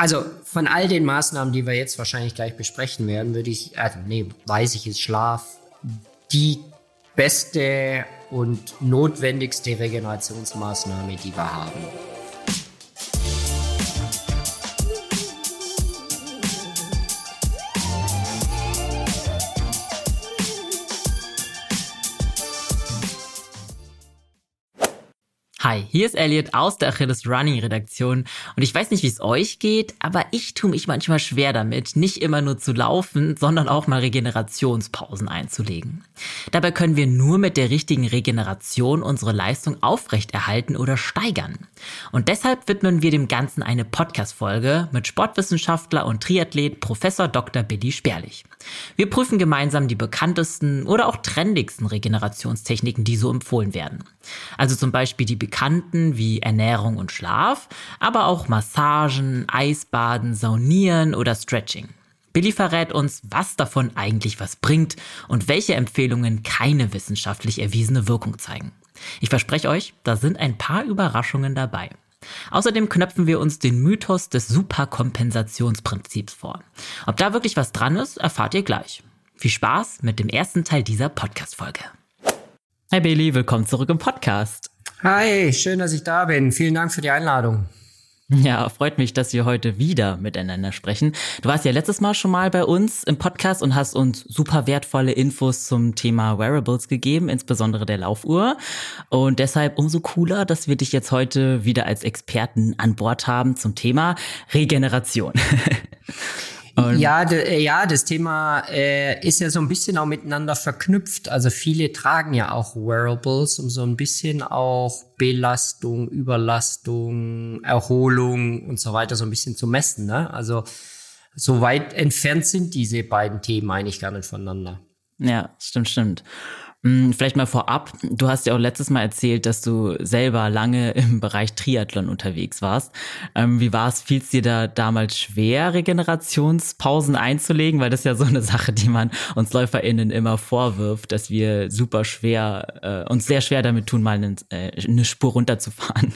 also von all den Maßnahmen, die wir jetzt wahrscheinlich gleich besprechen werden, würde ich, äh, nee, weiß ich, ist Schlaf die beste und notwendigste Regenerationsmaßnahme, die wir haben. Hi, hier ist Elliot aus der Achilles Running Redaktion und ich weiß nicht, wie es euch geht, aber ich tue mich manchmal schwer damit, nicht immer nur zu laufen, sondern auch mal Regenerationspausen einzulegen. Dabei können wir nur mit der richtigen Regeneration unsere Leistung aufrechterhalten oder steigern. Und deshalb widmen wir dem Ganzen eine Podcast-Folge mit Sportwissenschaftler und Triathlet Professor Dr. Billy Sperlich. Wir prüfen gemeinsam die bekanntesten oder auch trendigsten Regenerationstechniken, die so empfohlen werden. Also zum Beispiel die bekannten wie Ernährung und Schlaf, aber auch Massagen, Eisbaden, Saunieren oder Stretching. Billy verrät uns, was davon eigentlich was bringt und welche Empfehlungen keine wissenschaftlich erwiesene Wirkung zeigen. Ich verspreche euch, da sind ein paar Überraschungen dabei. Außerdem knöpfen wir uns den Mythos des Superkompensationsprinzips vor. Ob da wirklich was dran ist, erfahrt ihr gleich. Viel Spaß mit dem ersten Teil dieser Podcast-Folge. Hi Bailey, willkommen zurück im Podcast. Hi, schön, dass ich da bin. Vielen Dank für die Einladung. Ja, freut mich, dass wir heute wieder miteinander sprechen. Du warst ja letztes Mal schon mal bei uns im Podcast und hast uns super wertvolle Infos zum Thema Wearables gegeben, insbesondere der Laufuhr. Und deshalb umso cooler, dass wir dich jetzt heute wieder als Experten an Bord haben zum Thema Regeneration. ja, de, ja, das Thema äh, ist ja so ein bisschen auch miteinander verknüpft. Also viele tragen ja auch Wearables, um so ein bisschen auch Belastung, Überlastung, Erholung und so weiter so ein bisschen zu messen. Ne? Also so weit entfernt sind diese beiden Themen eigentlich gar nicht voneinander. Ja, stimmt, stimmt. Hm, vielleicht mal vorab, du hast ja auch letztes Mal erzählt, dass du selber lange im Bereich Triathlon unterwegs warst. Ähm, wie war es? Fiel es dir da damals schwer, Regenerationspausen einzulegen? Weil das ist ja so eine Sache, die man uns LäuferInnen immer vorwirft, dass wir super schwer, äh, uns sehr schwer damit tun, mal eine, äh, eine Spur runterzufahren.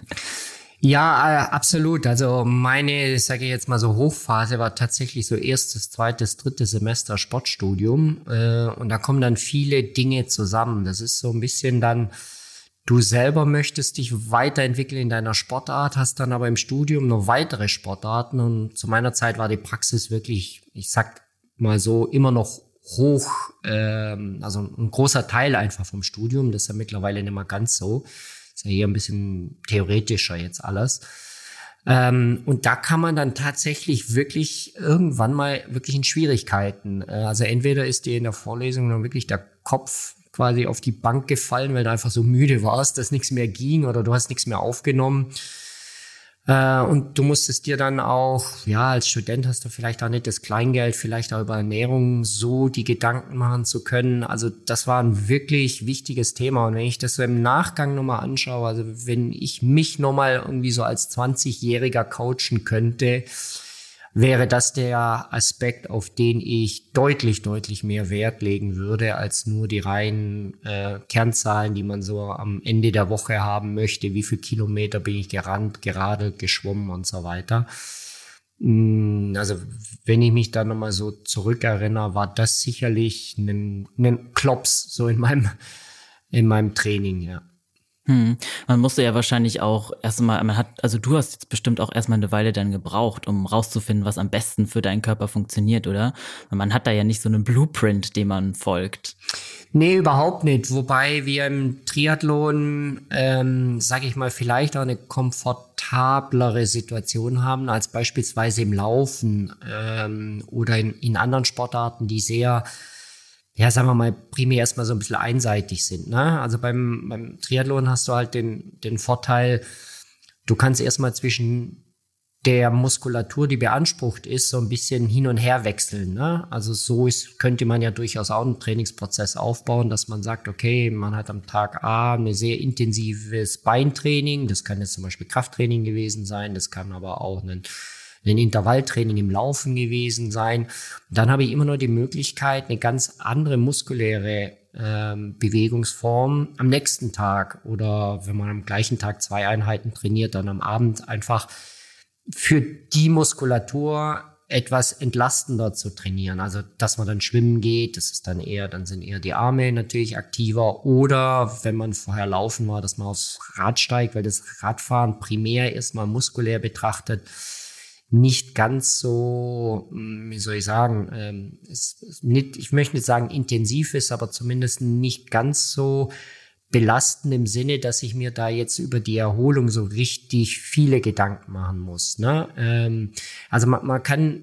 Ja, äh, absolut. Also meine, sage ich jetzt mal so, Hochphase war tatsächlich so erstes, zweites, drittes Semester Sportstudium. Äh, und da kommen dann viele Dinge zusammen. Das ist so ein bisschen dann, du selber möchtest dich weiterentwickeln in deiner Sportart, hast dann aber im Studium noch weitere Sportarten. Und zu meiner Zeit war die Praxis wirklich, ich sag mal so, immer noch hoch, ähm, also ein großer Teil einfach vom Studium. Das ist ja mittlerweile nicht mehr ganz so. Ist ja hier ein bisschen theoretischer jetzt alles. Ähm, und da kann man dann tatsächlich wirklich irgendwann mal wirklich in Schwierigkeiten. Äh, also entweder ist dir in der Vorlesung dann wirklich der Kopf quasi auf die Bank gefallen, weil du einfach so müde warst, dass nichts mehr ging oder du hast nichts mehr aufgenommen. Äh, und du musstest dir dann auch, ja, als Student hast du vielleicht auch nicht das Kleingeld, vielleicht auch über Ernährung so die Gedanken machen zu können. Also das war ein wirklich wichtiges Thema. Und wenn ich das so im Nachgang nochmal anschaue, also wenn ich mich nochmal irgendwie so als 20-Jähriger coachen könnte, wäre das der Aspekt, auf den ich deutlich, deutlich mehr Wert legen würde, als nur die reinen äh, Kernzahlen, die man so am Ende der Woche haben möchte. Wie viel Kilometer bin ich gerannt, gerade geschwommen und so weiter. Mm, also, wenn ich mich da nochmal so zurückerinnere, war das sicherlich ein, ein Klops so in meinem, in meinem Training, ja. Hm. Man musste ja wahrscheinlich auch erstmal, man hat, also du hast jetzt bestimmt auch erstmal eine Weile dann gebraucht, um rauszufinden, was am besten für deinen Körper funktioniert, oder? Man hat da ja nicht so einen Blueprint, dem man folgt. Nee, überhaupt nicht. Wobei wir im Triathlon, ähm, sage ich mal, vielleicht auch eine komfortablere Situation haben als beispielsweise im Laufen ähm, oder in, in anderen Sportarten, die sehr ja, sagen wir mal, primär erstmal so ein bisschen einseitig sind. Ne? Also beim, beim Triathlon hast du halt den, den Vorteil, du kannst erstmal zwischen der Muskulatur, die beansprucht ist, so ein bisschen hin und her wechseln. Ne? Also so ist, könnte man ja durchaus auch einen Trainingsprozess aufbauen, dass man sagt, okay, man hat am Tag A ein sehr intensives Beintraining, das kann jetzt zum Beispiel Krafttraining gewesen sein, das kann aber auch ein ein Intervalltraining im Laufen gewesen sein. dann habe ich immer noch die Möglichkeit, eine ganz andere muskuläre ähm, Bewegungsform am nächsten Tag oder wenn man am gleichen Tag zwei Einheiten trainiert, dann am Abend einfach für die Muskulatur etwas entlastender zu trainieren. Also, dass man dann schwimmen geht, das ist dann eher, dann sind eher die Arme natürlich aktiver. Oder wenn man vorher laufen war, dass man aufs Rad steigt, weil das Radfahren primär erstmal muskulär betrachtet nicht ganz so, hm, wie soll ich sagen, ähm, ist nicht, ich möchte nicht sagen intensiv ist, aber zumindest nicht ganz so belastend im Sinne, dass ich mir da jetzt über die Erholung so richtig viele Gedanken machen muss. Ne? Ähm, also man, man kann,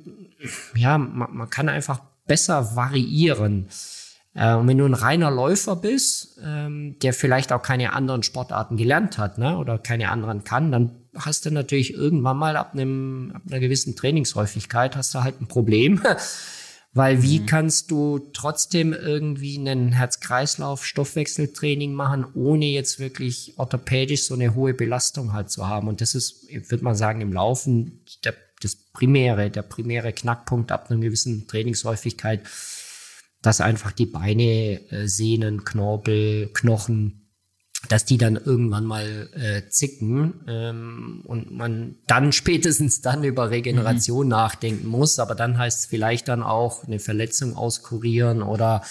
ja, man, man kann einfach besser variieren. Äh, und wenn du ein reiner Läufer bist, ähm, der vielleicht auch keine anderen Sportarten gelernt hat, ne, oder keine anderen kann, dann hast du natürlich irgendwann mal ab einem, ab einer gewissen Trainingshäufigkeit hast du halt ein Problem. Weil wie mhm. kannst du trotzdem irgendwie einen Herz-Kreislauf-Stoffwechseltraining machen, ohne jetzt wirklich orthopädisch so eine hohe Belastung halt zu haben? Und das ist, würde mal sagen, im Laufen der, das primäre, der primäre Knackpunkt ab einer gewissen Trainingshäufigkeit, dass einfach die Beine, äh, Sehnen, Knorpel, Knochen, dass die dann irgendwann mal äh, zicken ähm, und man dann spätestens dann über Regeneration mhm. nachdenken muss. Aber dann heißt es vielleicht dann auch eine Verletzung auskurieren oder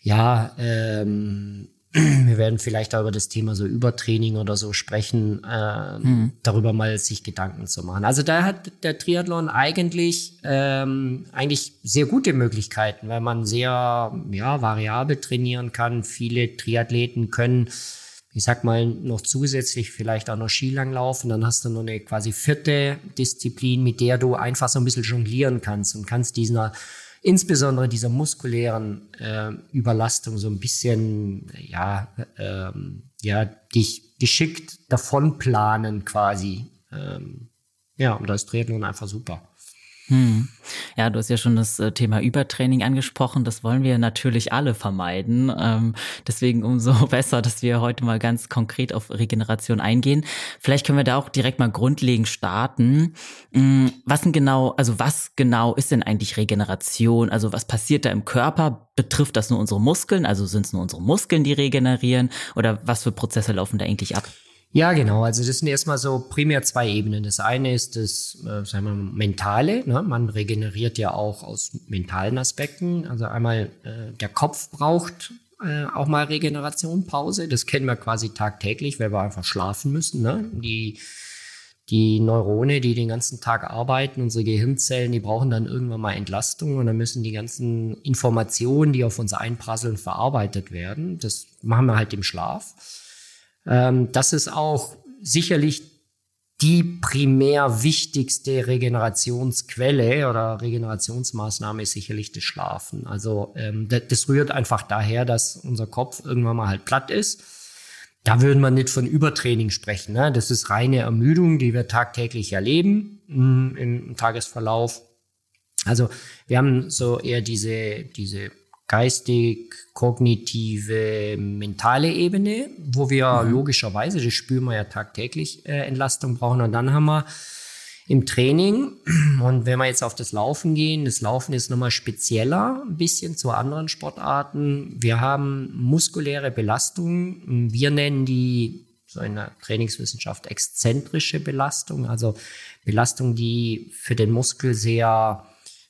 ja, ähm, wir werden vielleicht auch über das Thema so Übertraining oder so sprechen, äh, mhm. darüber mal sich Gedanken zu machen. Also da hat der Triathlon eigentlich ähm, eigentlich sehr gute Möglichkeiten, weil man sehr ja variabel trainieren kann. Viele Triathleten können ich sag mal, noch zusätzlich vielleicht auch noch Skilang laufen, dann hast du noch eine quasi vierte Disziplin, mit der du einfach so ein bisschen jonglieren kannst und kannst dieser insbesondere dieser muskulären äh, Überlastung so ein bisschen, ja, ähm, ja, dich geschickt davon planen quasi. Ähm, ja, und da ist Triathlon einfach super. Hm. Ja, du hast ja schon das äh, Thema Übertraining angesprochen. Das wollen wir natürlich alle vermeiden. Ähm, deswegen umso besser, dass wir heute mal ganz konkret auf Regeneration eingehen. Vielleicht können wir da auch direkt mal grundlegend starten. Hm, was denn genau, also was genau ist denn eigentlich Regeneration? Also was passiert da im Körper? Betrifft das nur unsere Muskeln? Also sind es nur unsere Muskeln, die regenerieren? Oder was für Prozesse laufen da eigentlich ab? Ja, genau. Also das sind erstmal so primär zwei Ebenen. Das eine ist das, äh, sagen wir, mentale. Ne? Man regeneriert ja auch aus mentalen Aspekten. Also einmal äh, der Kopf braucht äh, auch mal Regeneration, Pause. Das kennen wir quasi tagtäglich, weil wir einfach schlafen müssen. Ne? Die die Neurone, die den ganzen Tag arbeiten, unsere Gehirnzellen, die brauchen dann irgendwann mal Entlastung und dann müssen die ganzen Informationen, die auf uns einprasseln, verarbeitet werden. Das machen wir halt im Schlaf. Ähm, das ist auch sicherlich die primär wichtigste Regenerationsquelle oder Regenerationsmaßnahme ist sicherlich das Schlafen. Also ähm, das, das rührt einfach daher, dass unser Kopf irgendwann mal halt platt ist. Da würden wir nicht von Übertraining sprechen. Ne? Das ist reine Ermüdung, die wir tagtäglich erleben mh, mm, im Tagesverlauf. Also wir haben so eher diese, diese geistig, kognitive, mentale Ebene, wo wir mhm. logischerweise, das spüren wir ja tagtäglich, äh, Entlastung brauchen. Und dann haben wir im Training, und wenn wir jetzt auf das Laufen gehen, das Laufen ist nochmal spezieller, ein bisschen zu anderen Sportarten. Wir haben muskuläre Belastung. Wir nennen die so in der Trainingswissenschaft exzentrische Belastung, also Belastung, die für den Muskel sehr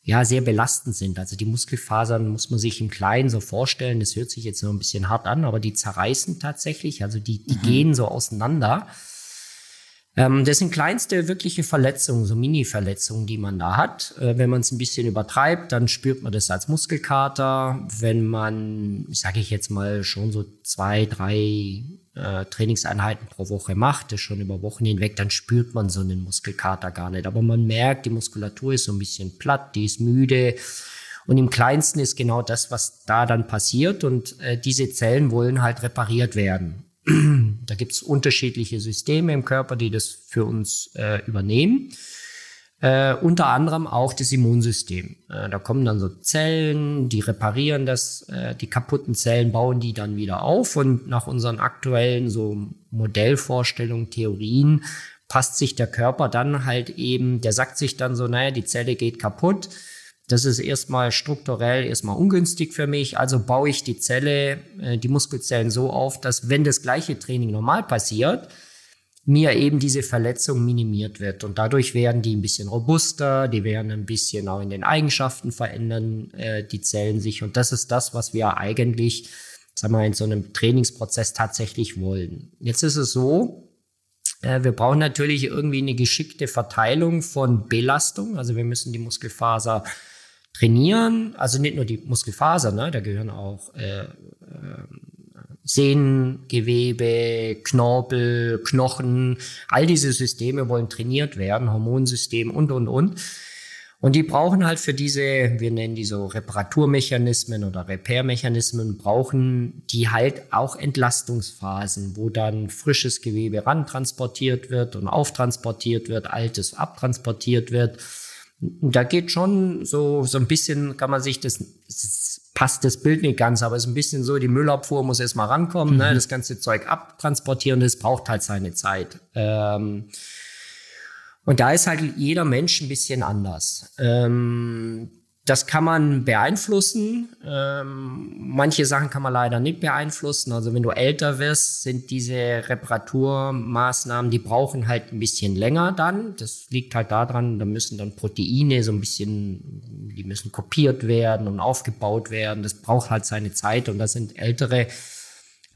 ja, sehr belastend sind. Also die Muskelfasern muss man sich im Kleinen so vorstellen. Das hört sich jetzt nur ein bisschen hart an, aber die zerreißen tatsächlich. Also die, die mhm. gehen so auseinander. Ähm, das sind kleinste wirkliche Verletzungen, so Mini-Verletzungen, die man da hat. Äh, wenn man es ein bisschen übertreibt, dann spürt man das als Muskelkater. Wenn man, sage ich jetzt mal, schon so zwei, drei äh, Trainingseinheiten pro Woche macht, das schon über Wochen hinweg, dann spürt man so einen Muskelkater gar nicht. Aber man merkt, die Muskulatur ist so ein bisschen platt, die ist müde. Und im kleinsten ist genau das, was da dann passiert. Und äh, diese Zellen wollen halt repariert werden. Da gibt's unterschiedliche Systeme im Körper, die das für uns äh, übernehmen. Äh, unter anderem auch das Immunsystem. Äh, da kommen dann so Zellen, die reparieren das, äh, die kaputten Zellen bauen die dann wieder auf und nach unseren aktuellen so Modellvorstellungen, Theorien passt sich der Körper dann halt eben, der sagt sich dann so, naja, die Zelle geht kaputt. Das ist erstmal strukturell erstmal ungünstig für mich. Also baue ich die Zelle, äh, die Muskelzellen so auf, dass wenn das gleiche Training normal passiert, mir eben diese Verletzung minimiert wird. Und dadurch werden die ein bisschen robuster, die werden ein bisschen auch in den Eigenschaften verändern, äh, die Zellen sich. Und das ist das, was wir eigentlich, sagen wir, in so einem Trainingsprozess tatsächlich wollen. Jetzt ist es so, äh, wir brauchen natürlich irgendwie eine geschickte Verteilung von Belastung. Also wir müssen die Muskelfaser trainieren, also nicht nur die Muskelfaser, ne, da gehören auch äh, äh, Sehnengewebe, Knorpel, Knochen, all diese Systeme wollen trainiert werden, Hormonsystem und, und, und. Und die brauchen halt für diese, wir nennen die so Reparaturmechanismen oder Repairmechanismen, brauchen die halt auch Entlastungsphasen, wo dann frisches Gewebe rantransportiert wird und auftransportiert wird, altes abtransportiert wird. Da geht schon so, so ein bisschen, kann man sich das, das passt das Bild nicht ganz, aber es ist ein bisschen so, die Müllabfuhr muss erstmal rankommen, ne, mhm. ne, das ganze Zeug abtransportieren, das braucht halt seine Zeit. Ähm, und da ist halt jeder Mensch ein bisschen anders. Ähm, das kann man beeinflussen. Ähm, manche Sachen kann man leider nicht beeinflussen. Also wenn du älter wirst, sind diese Reparaturmaßnahmen, die brauchen halt ein bisschen länger dann. Das liegt halt daran, da müssen dann Proteine so ein bisschen, die müssen kopiert werden und aufgebaut werden. Das braucht halt seine Zeit und da sind ältere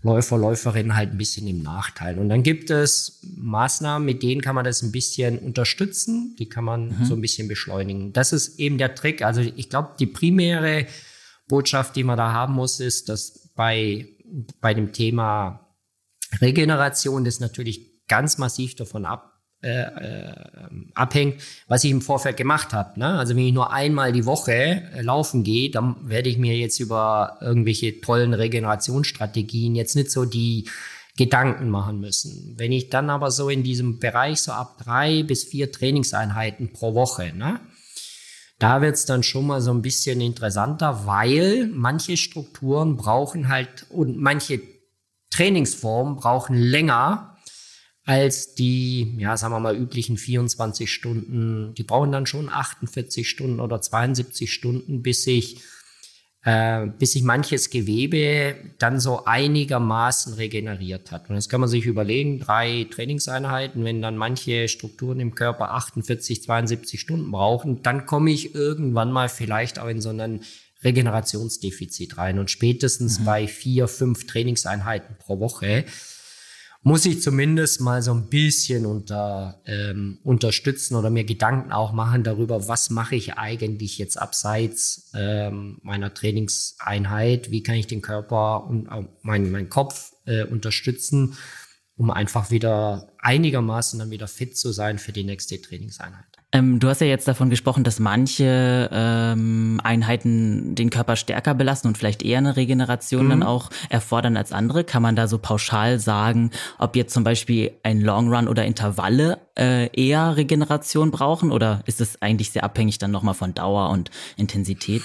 Läufer, Läuferinnen halt ein bisschen im Nachteil. Und dann gibt es Maßnahmen, mit denen kann man das ein bisschen unterstützen, die kann man mhm. so ein bisschen beschleunigen. Das ist eben der Trick. Also ich glaube, die primäre Botschaft, die man da haben muss, ist, dass bei, bei dem Thema Regeneration das natürlich ganz massiv davon ab, äh, äh, abhängt, was ich im Vorfeld gemacht habe. Ne? Also wenn ich nur einmal die Woche äh, laufen gehe, dann werde ich mir jetzt über irgendwelche tollen Regenerationsstrategien jetzt nicht so die Gedanken machen müssen. Wenn ich dann aber so in diesem Bereich so ab drei bis vier Trainingseinheiten pro Woche, ne? Da wird's dann schon mal so ein bisschen interessanter, weil manche Strukturen brauchen halt und manche Trainingsformen brauchen länger, als die, ja, sagen wir mal, üblichen 24 Stunden. Die brauchen dann schon 48 Stunden oder 72 Stunden, bis sich, äh, bis sich manches Gewebe dann so einigermaßen regeneriert hat. Und jetzt kann man sich überlegen, drei Trainingseinheiten, wenn dann manche Strukturen im Körper 48, 72 Stunden brauchen, dann komme ich irgendwann mal vielleicht auch in so einen Regenerationsdefizit rein. Und spätestens mhm. bei vier, fünf Trainingseinheiten pro Woche muss ich zumindest mal so ein bisschen unter, ähm, unterstützen oder mir Gedanken auch machen darüber, was mache ich eigentlich jetzt abseits ähm, meiner Trainingseinheit, wie kann ich den Körper und auch meinen mein Kopf äh, unterstützen, um einfach wieder einigermaßen dann wieder fit zu sein für die nächste Trainingseinheit. Ähm, du hast ja jetzt davon gesprochen, dass manche ähm, Einheiten den Körper stärker belasten und vielleicht eher eine Regeneration mhm. dann auch erfordern als andere. Kann man da so pauschal sagen, ob jetzt zum Beispiel ein Long Run oder Intervalle äh, eher Regeneration brauchen oder ist es eigentlich sehr abhängig dann nochmal von Dauer und Intensität?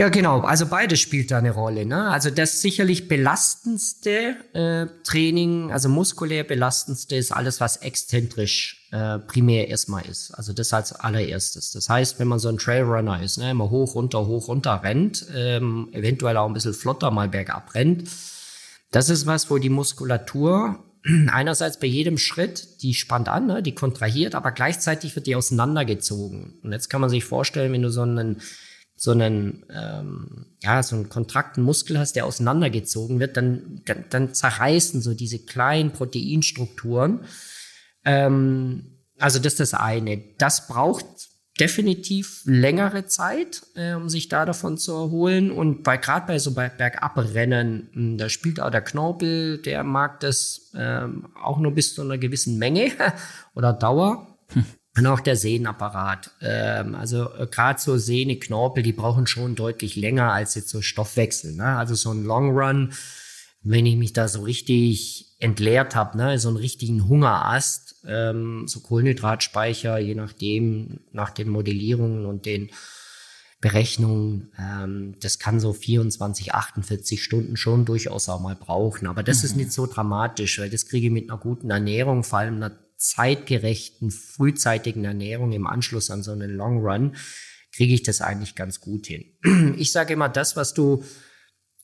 Ja, genau. Also beides spielt da eine Rolle. Ne? Also das sicherlich belastendste äh, Training, also muskulär belastendste ist alles, was exzentrisch äh, primär erstmal ist. Also das als allererstes. Das heißt, wenn man so ein Trailrunner ist, ne, immer hoch, runter, hoch, runter rennt, ähm, eventuell auch ein bisschen flotter mal bergab rennt, das ist was, wo die Muskulatur einerseits bei jedem Schritt, die spannt an, ne, die kontrahiert, aber gleichzeitig wird die auseinandergezogen. Und jetzt kann man sich vorstellen, wenn du so einen so einen, ähm, ja, so einen kontrakten Muskel hast, der auseinandergezogen wird, dann, dann, dann zerreißen so diese kleinen Proteinstrukturen. Ähm, also das ist das eine. Das braucht definitiv längere Zeit, äh, um sich da davon zu erholen. Und bei gerade bei so bei Bergabrennen, hm, da spielt auch der Knorpel, der mag das ähm, auch nur bis zu einer gewissen Menge oder Dauer. Hm. Und auch der Sehnenapparat. Ähm, also äh, gerade so Sehne, Knorpel, die brauchen schon deutlich länger als jetzt so Stoffwechsel. Ne? Also so ein Long Run, wenn ich mich da so richtig entleert habe, ne? so einen richtigen Hungerast, ähm, so Kohlenhydratspeicher, je nachdem, nach den Modellierungen und den Berechnungen, ähm, das kann so 24, 48 Stunden schon durchaus auch mal brauchen. Aber das mhm. ist nicht so dramatisch, weil das kriege ich mit einer guten Ernährung, vor allem einer zeitgerechten, frühzeitigen Ernährung im Anschluss an so einen Long Run, kriege ich das eigentlich ganz gut hin. Ich sage immer, das, was du,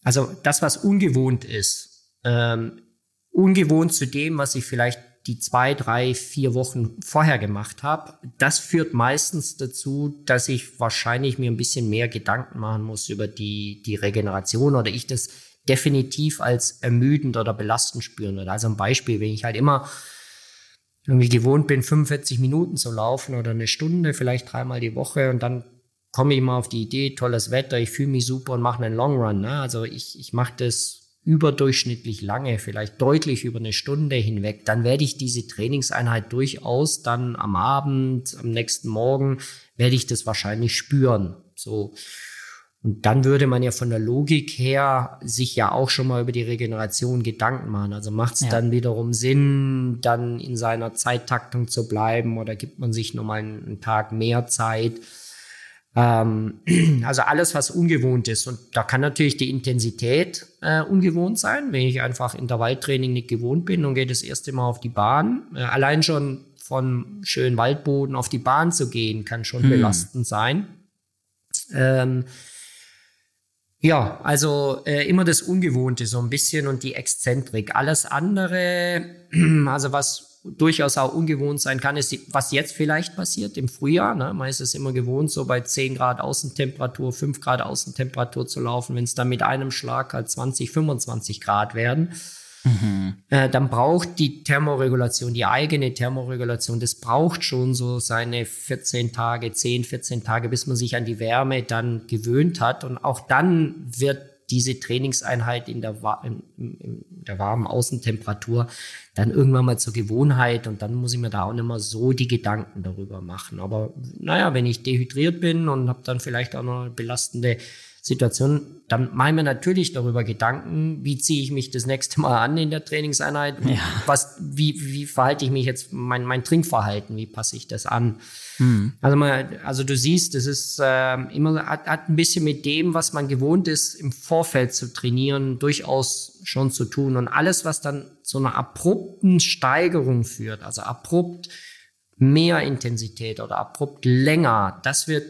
also das, was ungewohnt ist, ähm, ungewohnt zu dem, was ich vielleicht die zwei, drei, vier Wochen vorher gemacht habe, das führt meistens dazu, dass ich wahrscheinlich mir ein bisschen mehr Gedanken machen muss über die, die Regeneration oder ich das definitiv als ermüdend oder belastend spüren würde. Also ein Beispiel, wenn ich halt immer irgendwie gewohnt bin, 45 Minuten zu laufen oder eine Stunde, vielleicht dreimal die Woche und dann komme ich mal auf die Idee, tolles Wetter, ich fühle mich super und mache einen Long Run. Ne? Also ich, ich mache das überdurchschnittlich lange, vielleicht deutlich über eine Stunde hinweg, dann werde ich diese Trainingseinheit durchaus dann am Abend, am nächsten Morgen, werde ich das wahrscheinlich spüren. So. Und dann würde man ja von der Logik her sich ja auch schon mal über die Regeneration Gedanken machen. Also macht es ja. dann wiederum Sinn, dann in seiner Zeittaktung zu bleiben oder gibt man sich nochmal einen Tag mehr Zeit? Ähm, also alles, was ungewohnt ist. Und da kann natürlich die Intensität äh, ungewohnt sein, wenn ich einfach Intervalltraining nicht gewohnt bin und gehe das erste Mal auf die Bahn. Äh, allein schon von schönen Waldboden auf die Bahn zu gehen, kann schon hm. belastend sein. Ähm, ja, also äh, immer das Ungewohnte so ein bisschen und die Exzentrik. Alles andere, also was durchaus auch ungewohnt sein kann, ist, was jetzt vielleicht passiert im Frühjahr. Ne? Man ist es immer gewohnt, so bei 10 Grad Außentemperatur, 5 Grad Außentemperatur zu laufen. Wenn es dann mit einem Schlag halt 20, 25 Grad werden, mhm. äh, dann braucht die Thermoregulation, die eigene Thermoregulation, das braucht schon so seine 14 Tage, 10, 14 Tage, bis man sich an die Wärme dann gewöhnt hat. Und auch dann wird diese Trainingseinheit in der, in, in der warmen Außentemperatur dann irgendwann mal zur Gewohnheit und dann muss ich mir da auch nicht mehr so die Gedanken darüber machen. Aber naja, wenn ich dehydriert bin und habe dann vielleicht auch noch belastende Situation, dann mache ich mir natürlich darüber Gedanken, wie ziehe ich mich das nächste Mal an in der Trainingseinheit, ja. was, wie, wie verhalte ich mich jetzt, mein, mein Trinkverhalten, wie passe ich das an? Mhm. Also, man, also du siehst, es ist äh, immer, hat, hat ein bisschen mit dem, was man gewohnt ist, im Vorfeld zu trainieren, durchaus schon zu tun. Und alles, was dann zu einer abrupten Steigerung führt, also abrupt mehr Intensität oder abrupt länger, das wird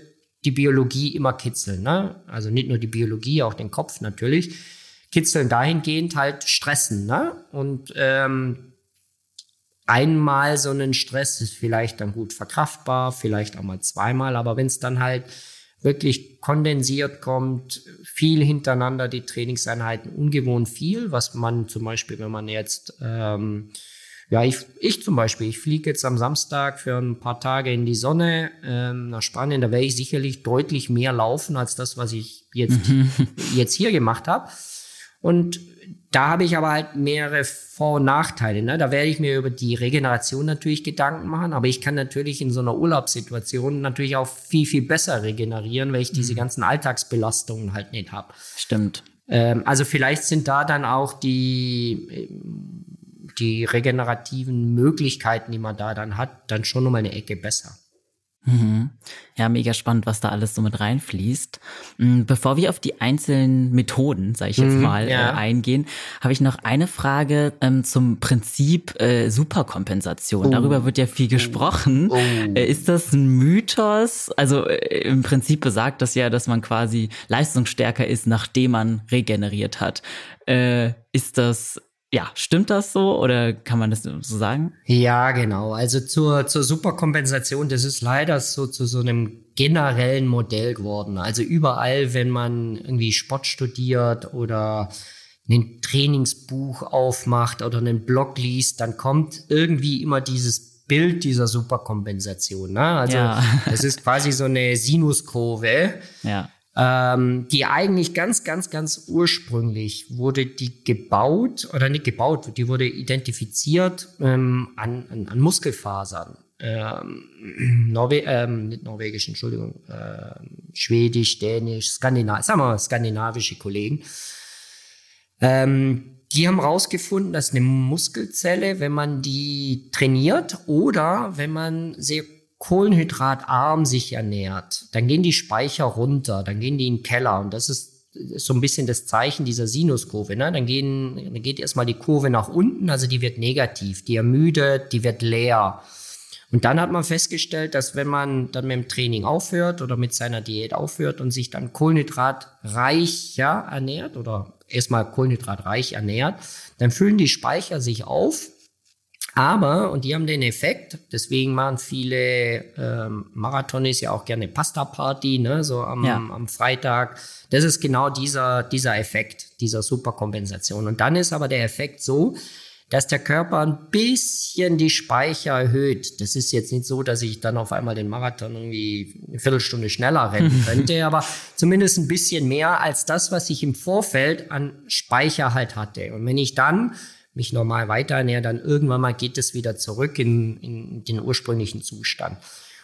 die Biologie immer kitzeln. Ne? Also nicht nur die Biologie, auch den Kopf natürlich. Kitzeln dahingehend halt stressen. Ne? Und ähm, einmal so einen Stress ist vielleicht dann gut verkraftbar, vielleicht auch mal zweimal, aber wenn es dann halt wirklich kondensiert kommt, viel hintereinander die Trainingseinheiten, ungewohnt viel, was man zum Beispiel, wenn man jetzt ähm, ja, ich, ich zum Beispiel, ich fliege jetzt am Samstag für ein paar Tage in die Sonne ähm, nach Spanien. Da werde ich sicherlich deutlich mehr laufen als das, was ich jetzt, mhm. jetzt hier gemacht habe. Und da habe ich aber halt mehrere Vor- und Nachteile. Ne? Da werde ich mir über die Regeneration natürlich Gedanken machen, aber ich kann natürlich in so einer Urlaubssituation natürlich auch viel, viel besser regenerieren, weil ich diese mhm. ganzen Alltagsbelastungen halt nicht habe. Stimmt. Ähm, also vielleicht sind da dann auch die die regenerativen Möglichkeiten, die man da dann hat, dann schon nochmal eine Ecke besser. Mhm. Ja, mega spannend, was da alles so mit reinfließt. Mm, bevor wir auf die einzelnen Methoden, sage ich jetzt mhm, mal, ja. äh, eingehen, habe ich noch eine Frage ähm, zum Prinzip äh, Superkompensation. Oh. Darüber wird ja viel gesprochen. Oh. Äh, ist das ein Mythos? Also äh, im Prinzip besagt das ja, dass man quasi leistungsstärker ist, nachdem man regeneriert hat. Äh, ist das ja, stimmt das so oder kann man das so sagen? Ja, genau. Also zur, zur Superkompensation, das ist leider so zu so einem generellen Modell geworden. Also überall, wenn man irgendwie Sport studiert oder ein Trainingsbuch aufmacht oder einen Blog liest, dann kommt irgendwie immer dieses Bild dieser Superkompensation. Ne? Also ja. das ist quasi so eine Sinuskurve. Ja ähm, die eigentlich ganz, ganz, ganz ursprünglich wurde die gebaut oder nicht gebaut, die wurde identifiziert ähm, an, an, an Muskelfasern. Ähm, Norwe ähm, nicht norwegisch, Entschuldigung, äh, schwedisch, dänisch, skandinavisch, sagen wir mal skandinavische Kollegen. Ähm, die haben rausgefunden, dass eine Muskelzelle, wenn man die trainiert oder wenn man sehr kohlenhydratarm sich ernährt, dann gehen die Speicher runter, dann gehen die in den Keller und das ist so ein bisschen das Zeichen dieser Sinuskurve. Ne? Dann, gehen, dann geht erstmal die Kurve nach unten, also die wird negativ, die ermüdet, die wird leer. Und dann hat man festgestellt, dass wenn man dann mit dem Training aufhört oder mit seiner Diät aufhört und sich dann kohlenhydratreich ja, ernährt oder erstmal kohlenhydratreich ernährt, dann füllen die Speicher sich auf Aber, und die haben den Effekt, deswegen machen viele ähm, Marathonis ja auch gerne Pasta-Party, ne, so am, ja. am Freitag. Das ist genau dieser, dieser Effekt, dieser Superkompensation. Und dann ist aber der Effekt so, dass der Körper ein bisschen die Speicher erhöht. Das ist jetzt nicht so, dass ich dann auf einmal den Marathon irgendwie eine Viertelstunde schneller rennen könnte, aber zumindest ein bisschen mehr als das, was ich im Vorfeld an Speicher halt hatte. Und wenn ich dann mich normal weiter ernähre, dann irgendwann mal geht es wieder zurück in, in den ursprünglichen Zustand.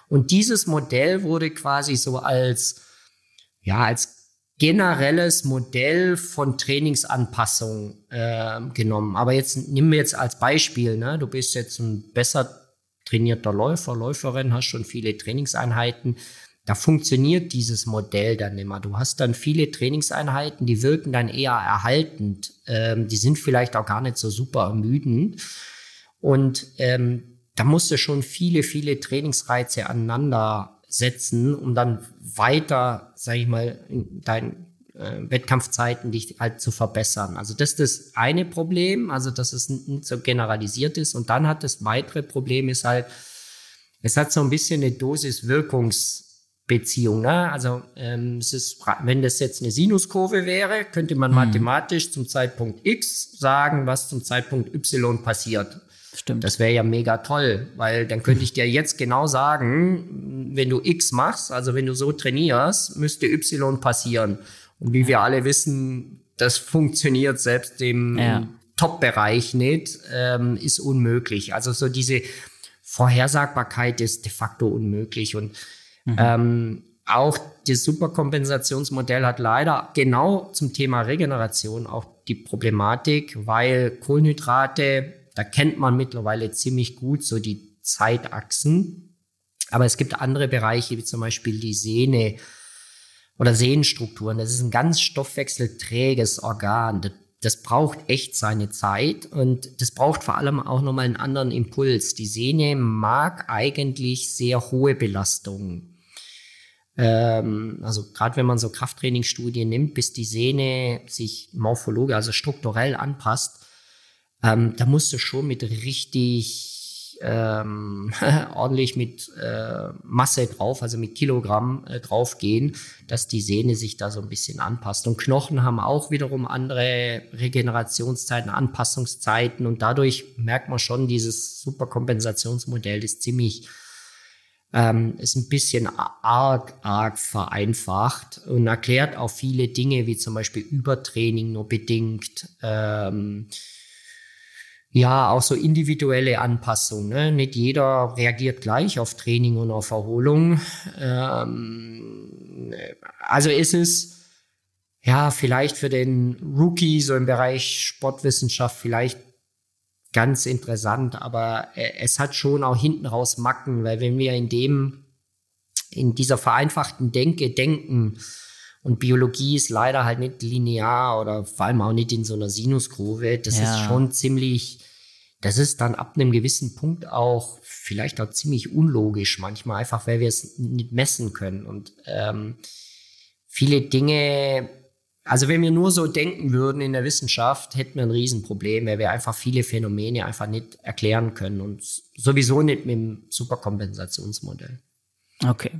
Und dieses Modell wurde quasi so als, ja, als generelles Modell von Trainingsanpassung äh, genommen. Aber jetzt nimm mir jetzt als Beispiel, ne? du bist jetzt ein besser trainierter Läufer, Läuferin, hast schon viele Trainingseinheiten da funktioniert dieses Modell dann immer. Du hast dann viele Trainingseinheiten, die wirken dann eher erhaltend. Ähm, die sind vielleicht auch gar nicht so super ermüdend. Und ähm, da musst du schon viele, viele Trainingsreize aneinander setzen, um dann weiter, sag ich mal, in deinen äh, Wettkampfzeiten dich halt zu verbessern. Also das ist das eine Problem, also dass es nicht so generalisiert ist. Und dann hat das weitere Problem ist halt, es hat so ein bisschen eine Dosis-Wirkungs- Beziehung. Ne? Also ähm, es ist, wenn das jetzt eine Sinuskurve wäre, könnte man hm. mathematisch zum Zeitpunkt X sagen, was zum Zeitpunkt Y passiert. Stimmt. Das wäre ja mega toll, weil dann könnte ich dir jetzt genau sagen, wenn du X machst, also wenn du so trainierst, müsste Y passieren. Und wie wir alle wissen, das funktioniert selbst im ja. Top-Bereich nicht, ähm, ist unmöglich. Also so diese Vorhersagbarkeit ist de facto unmöglich. Und Mhm. Ähm, auch das Superkompensationsmodell hat leider genau zum Thema Regeneration auch die Problematik, weil Kohlenhydrate, da kennt man mittlerweile ziemlich gut so die Zeitachsen. Aber es gibt andere Bereiche, wie zum Beispiel die Sehne oder Sehnenstrukturen. Das ist ein ganz stoffwechselträges Organ. Das, das braucht echt seine Zeit und das braucht vor allem auch nochmal einen anderen Impuls. Die Sehne mag eigentlich sehr hohe Belastungen. Ähm, also gerade wenn man so Krafttrainingsstudien nimmt, bis die Sehne sich morphologisch, also strukturell anpasst, ähm, da musst du schon mit richtig ähm, ordentlich mit äh, Masse drauf, also mit Kilogramm äh, drauf gehen, dass die Sehne sich da so ein bisschen anpasst. Und Knochen haben auch wiederum andere Regenerationszeiten, Anpassungszeiten und dadurch merkt man schon, dieses Superkompensationsmodell ist ziemlich ähm, ist ein bisschen arg, arg vereinfacht und erklärt auch viele Dinge, wie zum Beispiel Übertraining nur bedingt. Ähm, ja, auch so individuelle Anpassungen. Ne? Nicht jeder reagiert gleich auf Training und auf Erholung. Ähm, also ist es ja vielleicht für den Rookie so im Bereich Sportwissenschaft vielleicht ganz interessant, aber äh, es hat schon auch hinten raus Macken, weil wenn wir in dem, in dieser vereinfachten Denke denken, und Biologie ist leider halt nicht linear oder vor allem auch nicht in so einer Sinuskurve, das ja. ist schon ziemlich, das ist dann ab einem gewissen Punkt auch vielleicht auch ziemlich unlogisch manchmal, einfach weil wir es nicht messen können. Und ähm, viele Dinge also wenn wir nur so denken würden in der Wissenschaft, hätten wir ein Riesenproblem, weil wir einfach viele Phänomene einfach nicht erklären können und sowieso nicht mit dem Superkompensationsmodell. Okay.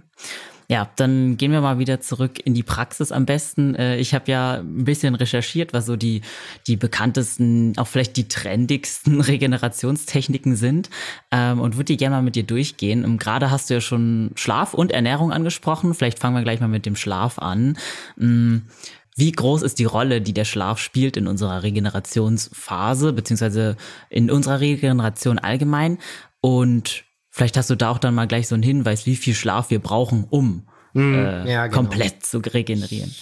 Ja, dann gehen wir mal wieder zurück in die Praxis am besten. Äh, ich habe ja ein bisschen recherchiert, was so die, die bekanntesten, auch vielleicht die trendigsten Regenerationstechniken sind ähm, und würde die gerne mal mit dir durchgehen. Ähm, gerade hast du ja schon Schlaf und Ernährung angesprochen. Vielleicht fangen wir gleich mal mit dem Schlaf an. Wie groß ist die Rolle, die der Schlaf spielt in unserer Regenerationsphase, beziehungsweise in unserer Regeneration allgemein? Und vielleicht hast du da auch dann mal gleich so einen Hinweis, wie viel Schlaf wir brauchen, um mm, äh, ja, genau. komplett zu regenerieren.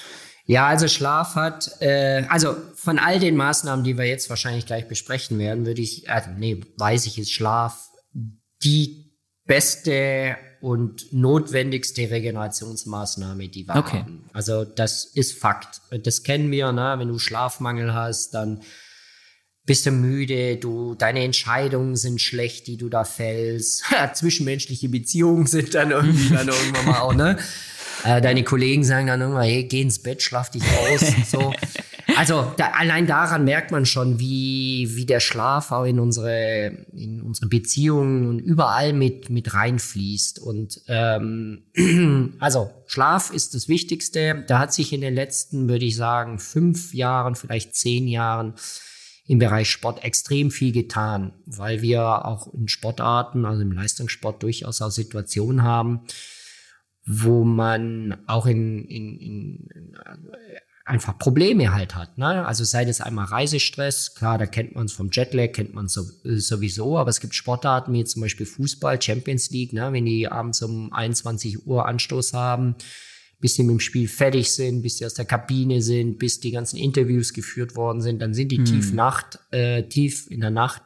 Ja, also Schlaf hat, äh, also von all den Maßnahmen, die wir jetzt wahrscheinlich gleich besprechen werden, würde ich, äh, nee, weiß ich, ist Schlaf die beste und notwendigste Regenerationsmaßnahme, die wir okay. haben. Also das ist Fakt. Das kennen wir, ne? wenn du Schlafmangel hast, dann bist du müde, du, deine Entscheidungen sind schlecht, die du da fällst. Zwischenmenschliche Beziehungen sind dann irgendwie dann irgendwann mal auch, ne? Äh, deine Kollegen sagen dann irgendwann, hey, geh ins Bett, schlaf dich aus und so. Also da, allein daran merkt man schon, wie, wie der Schlaf auch in unsere, in unsere Beziehungen und überall mit, mit reinfließt. Und ähm, also Schlaf ist das Wichtigste. Da hat sich in den letzten, würde ich sagen, fünf Jahren, vielleicht zehn Jahren im Bereich Sport extrem viel getan, weil wir auch in Sportarten, also im Leistungssport durchaus auch Situationen haben, wo man auch in, in, in einfach Probleme halt hat. Ne? Also sei das einmal Reisestress, klar, da kennt man es vom Jetlag, kennt man es sowieso, aber es gibt Sportarten wie zum Beispiel Fußball, Champions League, ne? wenn die abends um 21 Uhr Anstoß haben, bis sie mit dem Spiel fertig sind, bis sie aus der Kabine sind, bis die ganzen Interviews geführt worden sind, dann sind die hm. tief Nacht, äh, tief in der Nacht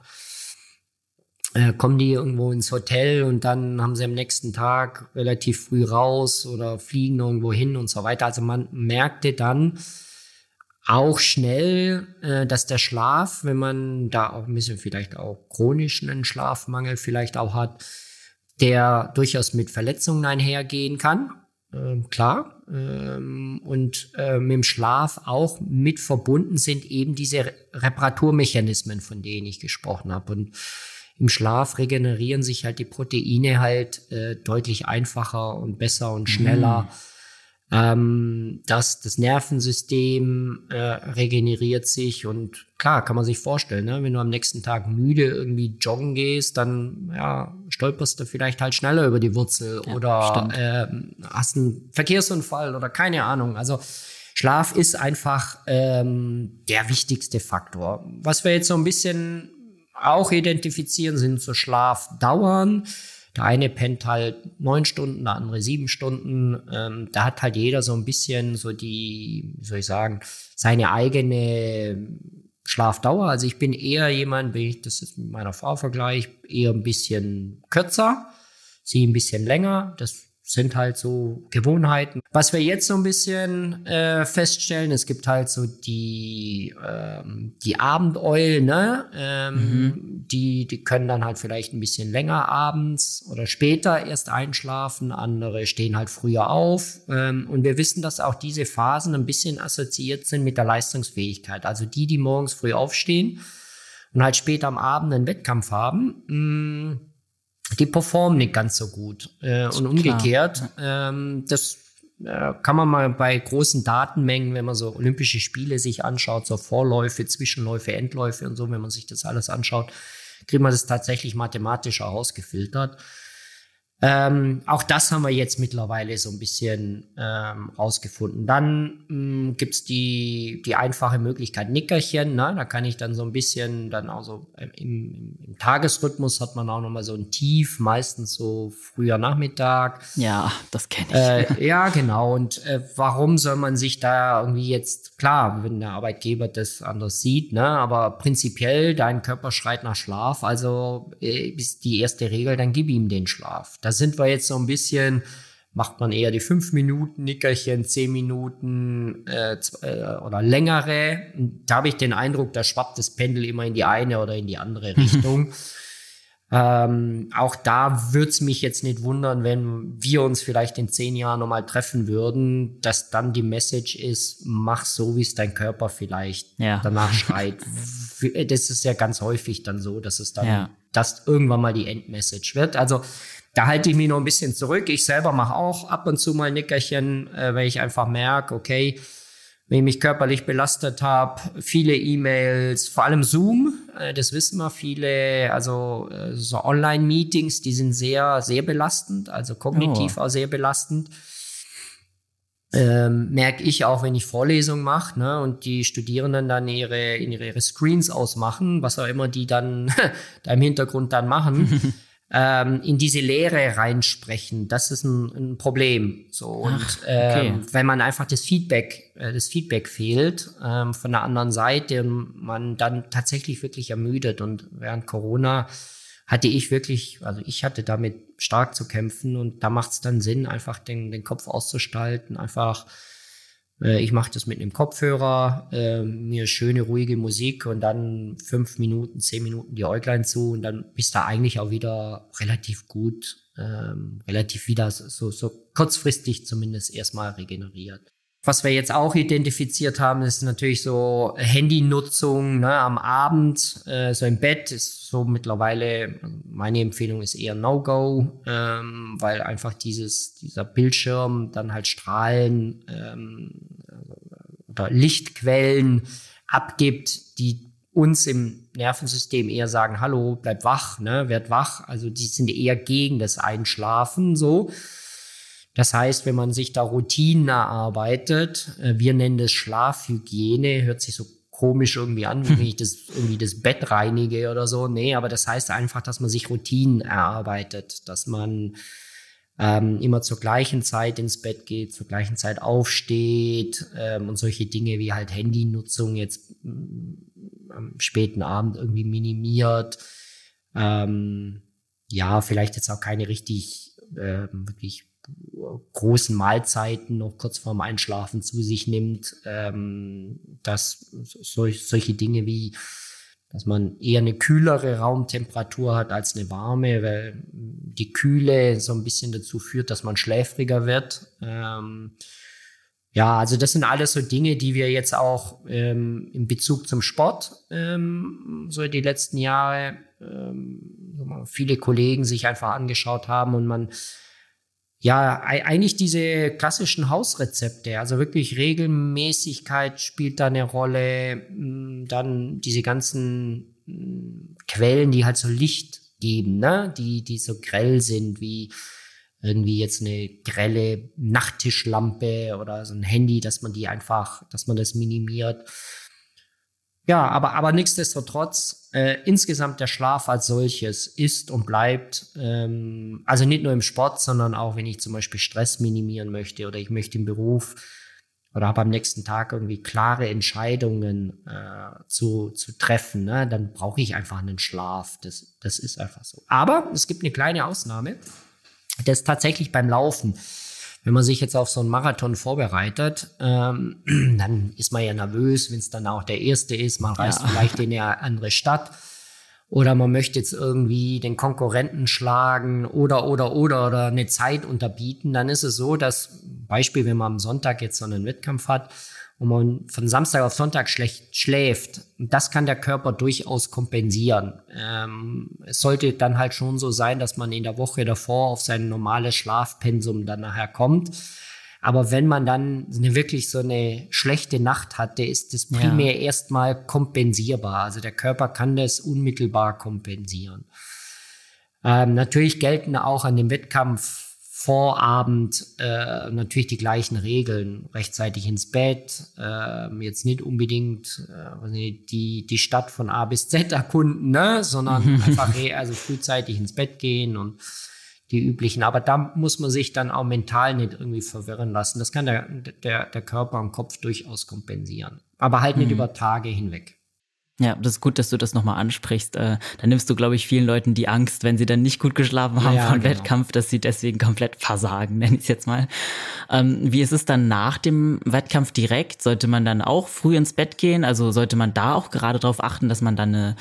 äh, kommen die irgendwo ins Hotel und dann haben sie am nächsten Tag relativ früh raus oder fliegen irgendwo hin und so weiter. Also man merkte dann auch schnell, äh, dass der Schlaf, wenn man da auch ein bisschen vielleicht auch chronischen Schlafmangel vielleicht auch hat, der durchaus mit Verletzungen einhergehen kann. Ähm, klar. Ähm, und äh, mit dem Schlaf auch mit verbunden sind eben diese Reparaturmechanismen, von denen ich gesprochen habe. Und im Schlaf regenerieren sich halt die Proteine halt äh, deutlich einfacher und besser und schneller. Mhm. Ähm, das, das Nervensystem äh, regeneriert sich und klar, kann man sich vorstellen, ne? wenn du am nächsten Tag müde irgendwie joggen gehst, dann ja, stolperst du vielleicht halt schneller über die Wurzel ja, oder äh, hast einen Verkehrsunfall oder keine Ahnung. Also Schlaf ist einfach ähm, der wichtigste Faktor. Was wir jetzt so ein bisschen auch identifizieren, sind so Schlafdauern. Der eine pennt halt neun Stunden, der andere sieben Stunden. Ähm, da hat halt jeder so ein bisschen so die, wie soll ich sagen, seine eigene Schlafdauer. Also ich bin eher jemand, wenn ich das jetzt mit meiner Frau vergleiche, eher ein bisschen kürzer, sie ein bisschen länger. Das sind halt so Gewohnheiten. Was wir jetzt so ein bisschen äh, feststellen, es gibt halt so die, ähm, die Abendeulen, ne? Ähm, mhm. die, die können dann halt vielleicht ein bisschen länger abends oder später erst einschlafen, andere stehen halt früher auf. Ähm, und wir wissen, dass auch diese Phasen ein bisschen assoziiert sind mit der Leistungsfähigkeit. Also die, die morgens früh aufstehen und halt später am Abend einen Wettkampf haben, mh, mm, die performen nicht ganz so gut. Äh, und umgekehrt, ähm, das äh, kann man mal bei großen Datenmengen, wenn man so Olympische Spiele sich anschaut, so Vorläufe, Zwischenläufe, Endläufe und so, wenn man sich das alles anschaut, kriegt man das tatsächlich mathematisch herausgefiltert. Ähm, auch das haben wir jetzt mittlerweile so ein bisschen ähm, rausgefunden. Dann ähm, gibt's die, die einfache Möglichkeit Nickerchen. Ne? Da kann ich dann so ein bisschen, dann auch so ähm, im, im Tagesrhythmus hat man auch nochmal so ein Tief, meistens so früher Nachmittag. Ja, das kenne ich. Äh, ja, genau. Und äh, warum soll man sich da irgendwie jetzt, klar, wenn der Arbeitgeber das anders sieht, ne? aber prinzipiell, dein Körper schreit nach Schlaf, also äh, ist die erste Regel, dann gib ihm den Schlaf. Da sind wir jetzt so ein bisschen, macht man eher die fünf Minuten Nickerchen, zehn Minuten äh, äh oder längere. Da habe ich den Eindruck, da schwappt das Pendel immer in die eine oder in die andere Richtung. ähm, auch da würde es mich jetzt nicht wundern, wenn wir uns vielleicht in zehn Jahren nochmal treffen würden, dass dann die Message ist, mach so, wie es dein Körper vielleicht ja. danach schreit. Das ist ja ganz häufig dann so, dass es dann, ja. dass irgendwann mal die Endmessage wird. Also da halte ich mich noch ein bisschen zurück. Ich selber mache auch ab und zu mal Nickerchen, äh, wenn ich einfach merke, okay, wenn ich mich körperlich belastet habe, viele E-Mails, vor allem Zoom, äh, das wissen wir viele, also äh, so Online-Meetings, die sind sehr, sehr belastend, also kognitiv oh. auch sehr belastend. Ähm, merke ich auch, wenn ich Vorlesungen mache ne, und die Studierenden dann ihre, ihre Screens ausmachen, was auch immer die dann da im Hintergrund dann machen. ähm, in diese Lehre reinsprechen. Das ist ein, ein Problem. So und Ach, okay. ähm, wenn man einfach das Feedback, äh, das Feedback fehlt ähm, von der anderen Seite, man dann tatsächlich wirklich ermüdet. Und während Corona hatte ich wirklich, also ich hatte damit stark zu kämpfen und da macht es dann Sinn, einfach den, den Kopf auszustalten, einfach ich mache das mit einem Kopfhörer, äh, mir schöne, ruhige Musik und dann fünf Minuten, zehn Minuten die Äuglein zu und dann bist du eigentlich auch wieder relativ gut, ähm, relativ wieder so, so kurzfristig zumindest erstmal regeneriert. was wir jetzt auch identifiziert haben, ist natürlich so Handynutzung ne, am Abend, äh, so im Bett ist so mittlerweile, meine Empfehlung ist eher No-Go, ähm, weil einfach dieses, dieser Bildschirm dann halt Strahlen ähm, oder Lichtquellen abgibt, die uns im Nervensystem eher sagen, hallo, bleib wach, ne, werd wach. Also die sind eher gegen das Einschlafen so. Das heißt, wenn man sich da Routinen erarbeitet, äh, wir nennen das Schlafhygiene, hört sich so komisch irgendwie an, wenn ich das irgendwie das Bett reinige oder so. Nee, aber das heißt einfach, dass man sich Routinen erarbeitet, dass man ähm, immer zur gleichen Zeit ins Bett geht, zur gleichen Zeit aufsteht ähm, und solche Dinge wie halt Handynutzung jetzt mm, am späten Abend irgendwie minimiert. Ähm, ja, vielleicht jetzt auch keine richtig äh, wirklich großen Mahlzeiten noch kurz vorm Einschlafen zu sich nimmt, ähm, dass solch, solche Dinge wie, dass man eher eine kühlere Raumtemperatur hat als eine warme, weil die Kühle so ein bisschen dazu führt, dass man schläfriger wird. Ähm, ja, also das sind alles so Dinge, die wir jetzt auch ähm, in Bezug zum Sport ähm, so die letzten Jahre ähm, viele Kollegen sich einfach angeschaut haben und man ja, eigentlich diese klassischen Hausrezepte, also wirklich Regelmäßigkeit spielt da eine Rolle, mm, dann diese ganzen mm, Quellen, die halt so Licht geben, ne, die, die so grell sind, wie irgendwie jetzt eine grelle Nachttischlampe oder so ein Handy, dass man die einfach, dass man das minimiert. Ja, aber, aber nichtsdestotrotz, äh, insgesamt der Schlaf als solches ist und bleibt, ähm, also nicht nur im Sport, sondern auch wenn ich zum Beispiel Stress minimieren möchte oder ich möchte im Beruf oder habe am nächsten Tag irgendwie klare Entscheidungen äh, zu, zu treffen, ne, dann brauche ich einfach einen Schlaf. Das, das ist einfach so. Aber es gibt eine kleine Ausnahme. Das tatsächlich beim Laufen. Wenn man sich jetzt auf so einen Marathon vorbereitet, ähm, dann ist man ja nervös, wenn es dann auch der erste ist. Man reist ja. vielleicht in eine andere Stadt oder man möchte jetzt irgendwie den Konkurrenten schlagen oder oder oder oder eine Zeit unterbieten. Dann ist es so, dass Beispiel, wenn man am Sonntag jetzt so einen Wettkampf hat, und man von Samstag auf Sonntag schlecht schläft, das kann der Körper durchaus kompensieren. Ähm, es sollte dann halt schon so sein, dass man in der Woche davor auf sein normales Schlafpensum dann nachher kommt. Aber wenn man dann eine, wirklich so eine schlechte Nacht hatte, ist das primär ja. erstmal kompensierbar. Also der Körper kann das unmittelbar kompensieren. Ähm, natürlich gelten auch an dem Wettkampf Vorabend äh, natürlich die gleichen Regeln, rechtzeitig ins Bett, äh, jetzt nicht unbedingt äh, die, die Stadt von A bis Z erkunden, ne? sondern einfach also frühzeitig ins Bett gehen und die üblichen. Aber da muss man sich dann auch mental nicht irgendwie verwirren lassen. Das kann der, der, der Körper im Kopf durchaus kompensieren. Aber halt nicht mhm. über Tage hinweg. Ja, das ist gut, dass du das nochmal ansprichst. Äh, dann nimmst du, glaube ich, vielen Leuten die Angst, wenn sie dann nicht gut geschlafen haben ja, vor dem genau. Wettkampf, dass sie deswegen komplett versagen, nenne ich es jetzt mal. Ähm, wie ist es dann nach dem Wettkampf direkt? Sollte man dann auch früh ins Bett gehen? Also sollte man da auch gerade darauf achten, dass man dann eine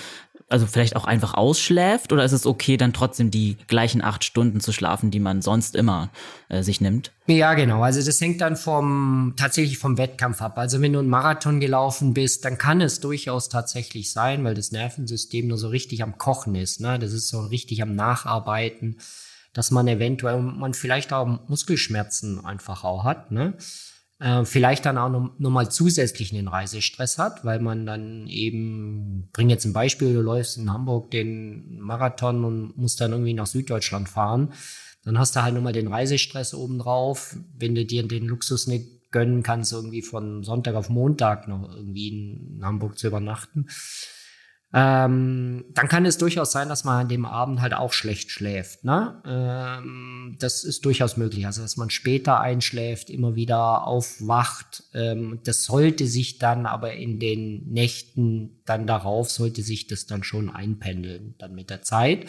also vielleicht auch einfach ausschläft oder ist es okay, dann trotzdem die gleichen acht Stunden zu schlafen, die man sonst immer äh, sich nimmt? Ja, genau. Also das hängt dann vom tatsächlich vom Wettkampf ab. Also wenn du einen Marathon gelaufen bist, dann kann es durchaus tatsächlich sein, weil das Nervensystem nur so richtig am Kochen ist. Ne? Das ist so richtig am Nacharbeiten, dass man eventuell man vielleicht auch Muskelschmerzen einfach auch hat. Ne? Äh, vielleicht dann auch noch, noch zusätzlich einen Reisestress hat, weil man dann eben, bring jetzt ein Beispiel, du läufst in Hamburg den Marathon und musst dann irgendwie nach Süddeutschland fahren, dann hast du halt nochmal den Reisestress obendrauf, wenn du dir den Luxus nicht gönnen kannst, irgendwie von Sonntag auf Montag noch irgendwie in Hamburg zu übernachten ähm, dann kann es durchaus sein, dass man an dem Abend halt auch schlecht schläft. Ne? Ähm, das ist durchaus möglich. Also, dass man später einschläft, immer wieder aufwacht. Ähm, das sollte sich dann aber in den Nächten dann darauf, sollte sich das dann schon einpendeln, dann mit der Zeit.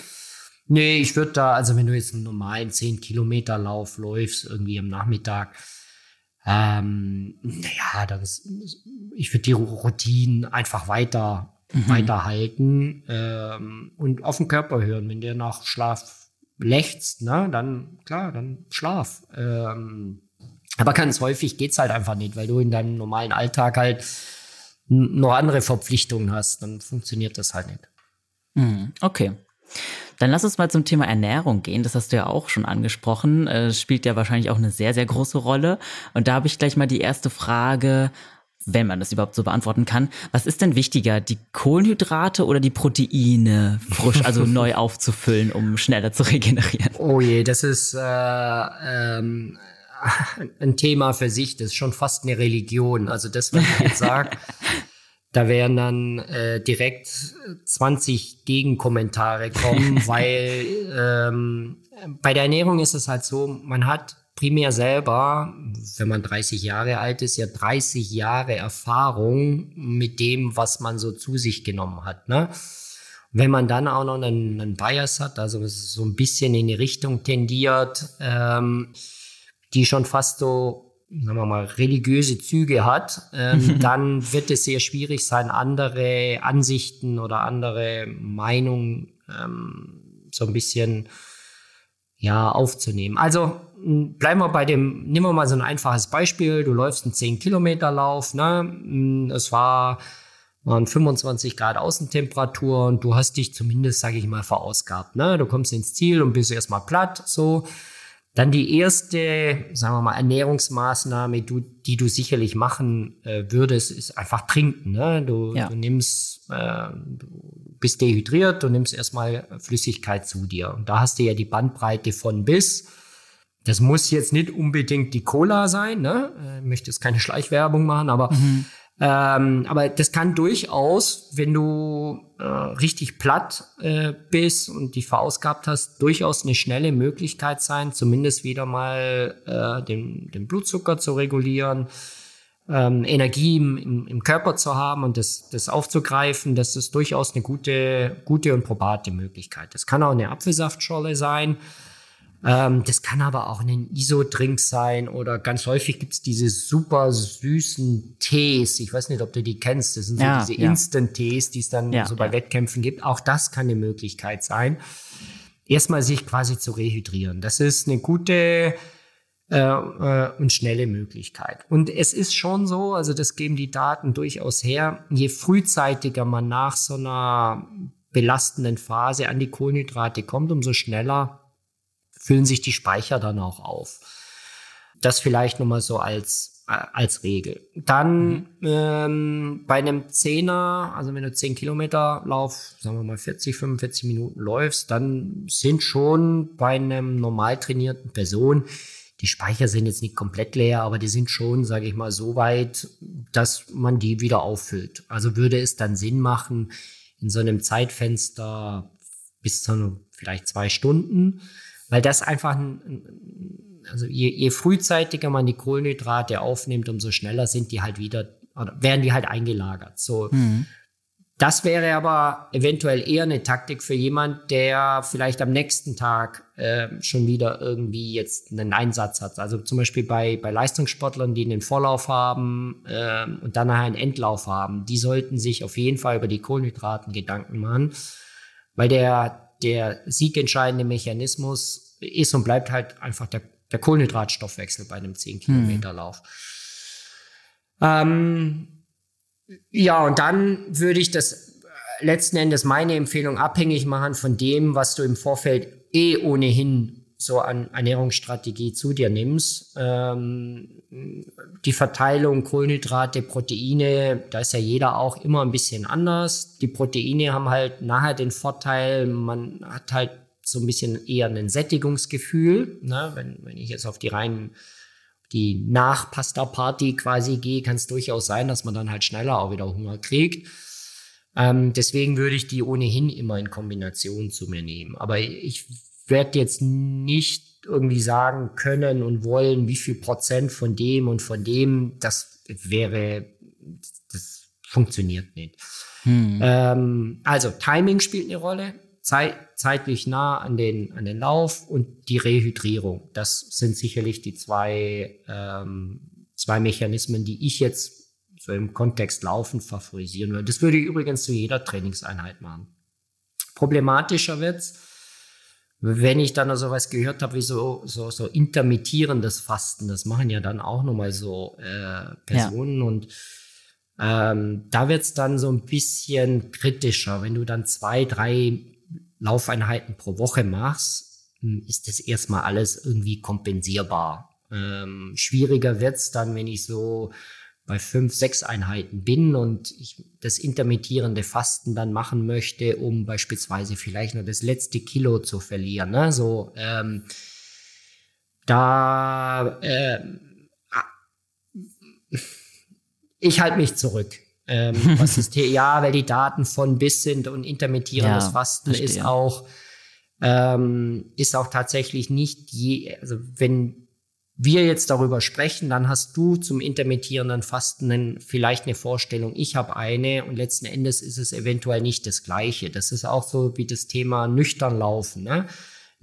Nee, ich würde da, also wenn du jetzt einen normalen 10 Kilometer Lauf läufst, irgendwie am Nachmittag, ähm, naja, das, ich würde die Routinen einfach weiter mhm. weiterhalten ähm, und auf den Körper hören. Wenn der nach Schlaf lechzt, ne, dann klar, dann Schlaf. Ähm, Aber ganz häufig geht's halt einfach nicht, weil du in deinem normalen Alltag halt noch andere Verpflichtungen hast. Dann funktioniert das halt nicht. Mhm, okay. Dann lass uns mal zum Thema Ernährung gehen. Das hast du ja auch schon angesprochen. Äh, spielt ja wahrscheinlich auch eine sehr, sehr große Rolle. Und da habe ich gleich mal die erste Frage, wenn man das überhaupt so beantworten kann. Was ist denn wichtiger, die Kohlenhydrate oder die Proteine frisch, also neu aufzufüllen, um schneller zu regenerieren? Oh je, das ist äh, ähm, ein Thema für sich. Das ist schon fast eine Religion. Also das, was ich jetzt sage. Da werden dann äh, direkt 20 Gegenkommentare kommen, weil ähm, bei der Ernährung ist es halt so, man hat primär selber, wenn man 30 Jahre alt ist, ja 30 Jahre Erfahrung mit dem, was man so zu sich genommen hat. Ne? Wenn man dann auch noch einen, einen Bias hat, also so ein bisschen in die Richtung tendiert, ähm, die schon fast so sagen wir mal, religiöse Züge hat, ähm, dann wird es sehr schwierig sein, andere Ansichten oder andere Meinungen ähm, so ein bisschen ja, aufzunehmen. Also bleiben wir bei dem, nehmen wir mal so ein einfaches Beispiel. Du läufst einen 10-Kilometer-Lauf, ne? Es war waren 25 Grad Außentemperatur und du hast dich zumindest, sage ich mal, verausgabt. Ne? Du kommst ins Ziel und bist erstmal platt, so. Dann die erste, sagen wir mal, Ernährungsmaßnahme, du, die du sicherlich machen äh, würdest, ist einfach trinken. Ne? Du, ja. du nimmst, äh, du bist dehydriert, du nimmst erstmal Flüssigkeit zu dir. Und da hast du ja die Bandbreite von bis. Das muss jetzt nicht unbedingt die Cola sein, ne? Äh, ich möchte jetzt keine Schleichwerbung machen, aber mhm. Ähm, aber das kann durchaus, wenn du äh, richtig platt äh, bist und dich verausgabt hast, durchaus eine schnelle Möglichkeit sein, zumindest wieder mal äh, den, den Blutzucker zu regulieren, ähm, Energie im, im, im, Körper zu haben und das, das aufzugreifen. Das ist durchaus eine gute, gute und probate Möglichkeit. Das kann auch eine Apfelsaftscholle sein. Ähm, das kann aber auch ein ISO-Drink sein oder ganz häufig gibt's diese super süßen Tees. Ich weiß nicht, ob du die kennst. Das sind so ja, diese ja. Instant-Tees, die es dann ja, so bei Wettkämpfen gibt. Auch das kann eine Möglichkeit sein. Erstmal sich quasi zu rehydrieren. Das ist eine gute äh, äh, und schnelle Möglichkeit. Und es ist schon so, also das geben die Daten durchaus her, je frühzeitiger man nach so einer belastenden Phase an die Kohlenhydrate kommt, umso schneller füllen sich die Speicher dann auch auf. Das vielleicht nochmal so als, äh, als Regel. Dann mhm. ähm, bei einem Zehner, also wenn du 10 Kilometer Lauf, sagen wir mal 40, 45 Minuten läufst, dann sind schon bei einem normal trainierten Person die Speicher sind jetzt nicht komplett leer, aber die sind schon, sage ich mal, so weit, dass man die wieder auffüllt. Also würde es dann Sinn machen, in so einem Zeitfenster bis zu vielleicht zwei Stunden weil das einfach, also je, je frühzeitiger man die Kohlenhydrate aufnimmt, umso schneller sind die halt wieder, oder werden die halt eingelagert. So. Mhm. Das wäre aber eventuell eher eine Taktik für jemand, der vielleicht am nächsten Tag äh, schon wieder irgendwie jetzt einen Einsatz hat. Also zum Beispiel bei, bei Leistungssportlern, die einen Vorlauf haben äh, und dann nachher einen Endlauf haben, die sollten sich auf jeden Fall über die Kohlenhydraten Gedanken machen, weil der, der siegentscheidende Mechanismus ist und bleibt halt einfach der, der Kohlenhydratstoffwechsel bei einem 10 Kilometer Lauf. Ähm, ja, und dann würde ich das äh, letzten Endes meine Empfehlung abhängig machen von dem, was du im Vorfeld eh ohnehin so an Ernährungsstrategie zu dir nimmst. Ähm, die Verteilung Kohlenhydrate, Proteine, da ist ja jeder auch immer ein bisschen anders. Die Proteine haben halt nachher den Vorteil, man hat halt so ein bisschen eher ein Sättigungsgefühl. Ne? Wenn, wenn ich jetzt auf die reinen die Nach-Pasta-Party quasi gehe, kann es durchaus sein, dass man dann halt schneller auch wieder Hunger kriegt. Ähm, deswegen würde ich die ohnehin immer in Kombination zu mir nehmen. Aber ich werde jetzt nicht irgendwie sagen können und wollen, wie viel Prozent von dem und von dem, das wäre, das funktioniert nicht. Hm. Ähm, also Timing spielt eine Rolle zeit, zeitlich nah an den, an den Lauf und die Rehydrierung. Das sind sicherlich die zwei, ähm, zwei Mechanismen, die ich jetzt so im Kontext Laufen favorisieren würde. Das würde ich übrigens zu jeder Trainingseinheit machen. Problematischer wird's, wenn ich dann noch sowas gehört habe wie so, so, so intermittierendes Fasten, das machen ja dann auch nochmal so äh, Personen ja. und ähm, da wird's dann so ein bisschen kritischer. Wenn du dann zwei, drei Laufeinheiten pro Woche machst, hm, ist das erstmal alles irgendwie kompensierbar. Ähm, schwieriger wird's dann, wenn ich so bei fünf, sechs Einheiten bin und ich das intermittierende Fasten dann machen möchte, um beispielsweise vielleicht nur das letzte Kilo zu verlieren. Ne? So, ähm, da äh, ich halte mich zurück. Ähm, was ist hier, ja, weil die Daten von bis sind und intermittierendes ja, Fasten verstehe. ist auch ähm, ist auch tatsächlich nicht je, also wenn wir jetzt darüber sprechen, dann hast du zum intermittierenden Fasten vielleicht eine Vorstellung, ich habe eine und letzten Endes ist es eventuell nicht das gleiche. Das ist auch so wie das Thema nüchtern laufen. Ne?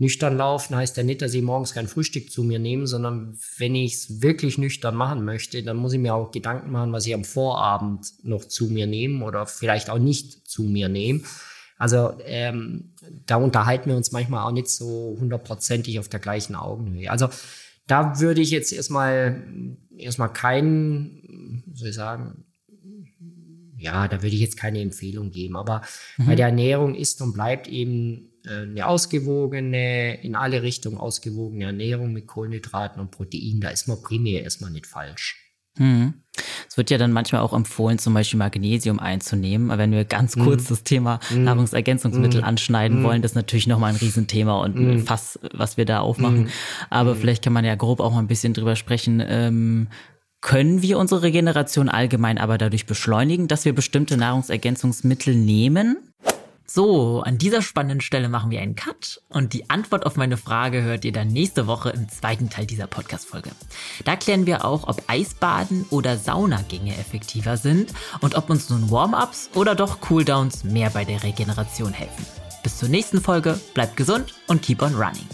Nüchtern laufen heißt ja nicht, dass ich morgens kein Frühstück zu mir nehme, sondern wenn ich es wirklich nüchtern machen möchte, dann muss ich mir auch Gedanken machen, was ich am Vorabend noch zu mir nehme oder vielleicht auch nicht zu mir nehme. Also ähm, da unterhalten wir uns manchmal auch nicht so hundertprozentig auf der gleichen Augenhöhe. Also da würde ich jetzt erstmal, erstmal keinen, soll ich sagen, ja, da würde ich jetzt keine Empfehlung geben. Aber mhm. bei der Ernährung ist und bleibt eben eine ausgewogene, in alle Richtungen ausgewogene Ernährung mit Kohlenhydraten und Proteinen. Da ist man primär erstmal nicht falsch. Hm. Es wird ja dann manchmal auch empfohlen, zum Beispiel Magnesium einzunehmen. Aber wenn wir ganz hm. kurz das Thema hm. Nahrungsergänzungsmittel hm. anschneiden wollen, das ist natürlich nochmal ein Riesenthema und ein. Fass, was wir da aufmachen. Aber vielleicht kann man ja grob auch mal ein bisschen drüber sprechen. Ähm, können wir unsere Regeneration allgemein aber dadurch beschleunigen, dass wir bestimmte Nahrungsergänzungsmittel nehmen? So, an dieser spannenden Stelle machen wir einen Cut und die Antwort auf meine Frage hört ihr dann nächste Woche im zweiten Teil dieser Podcast-Folge. Da klären wir auch, ob Eisbaden oder Saunagänge effektiver sind und ob uns nun Warm-ups oder doch Cooldowns mehr bei der Regeneration helfen. Bis zur nächsten Folge, bleibt gesund und keep on running.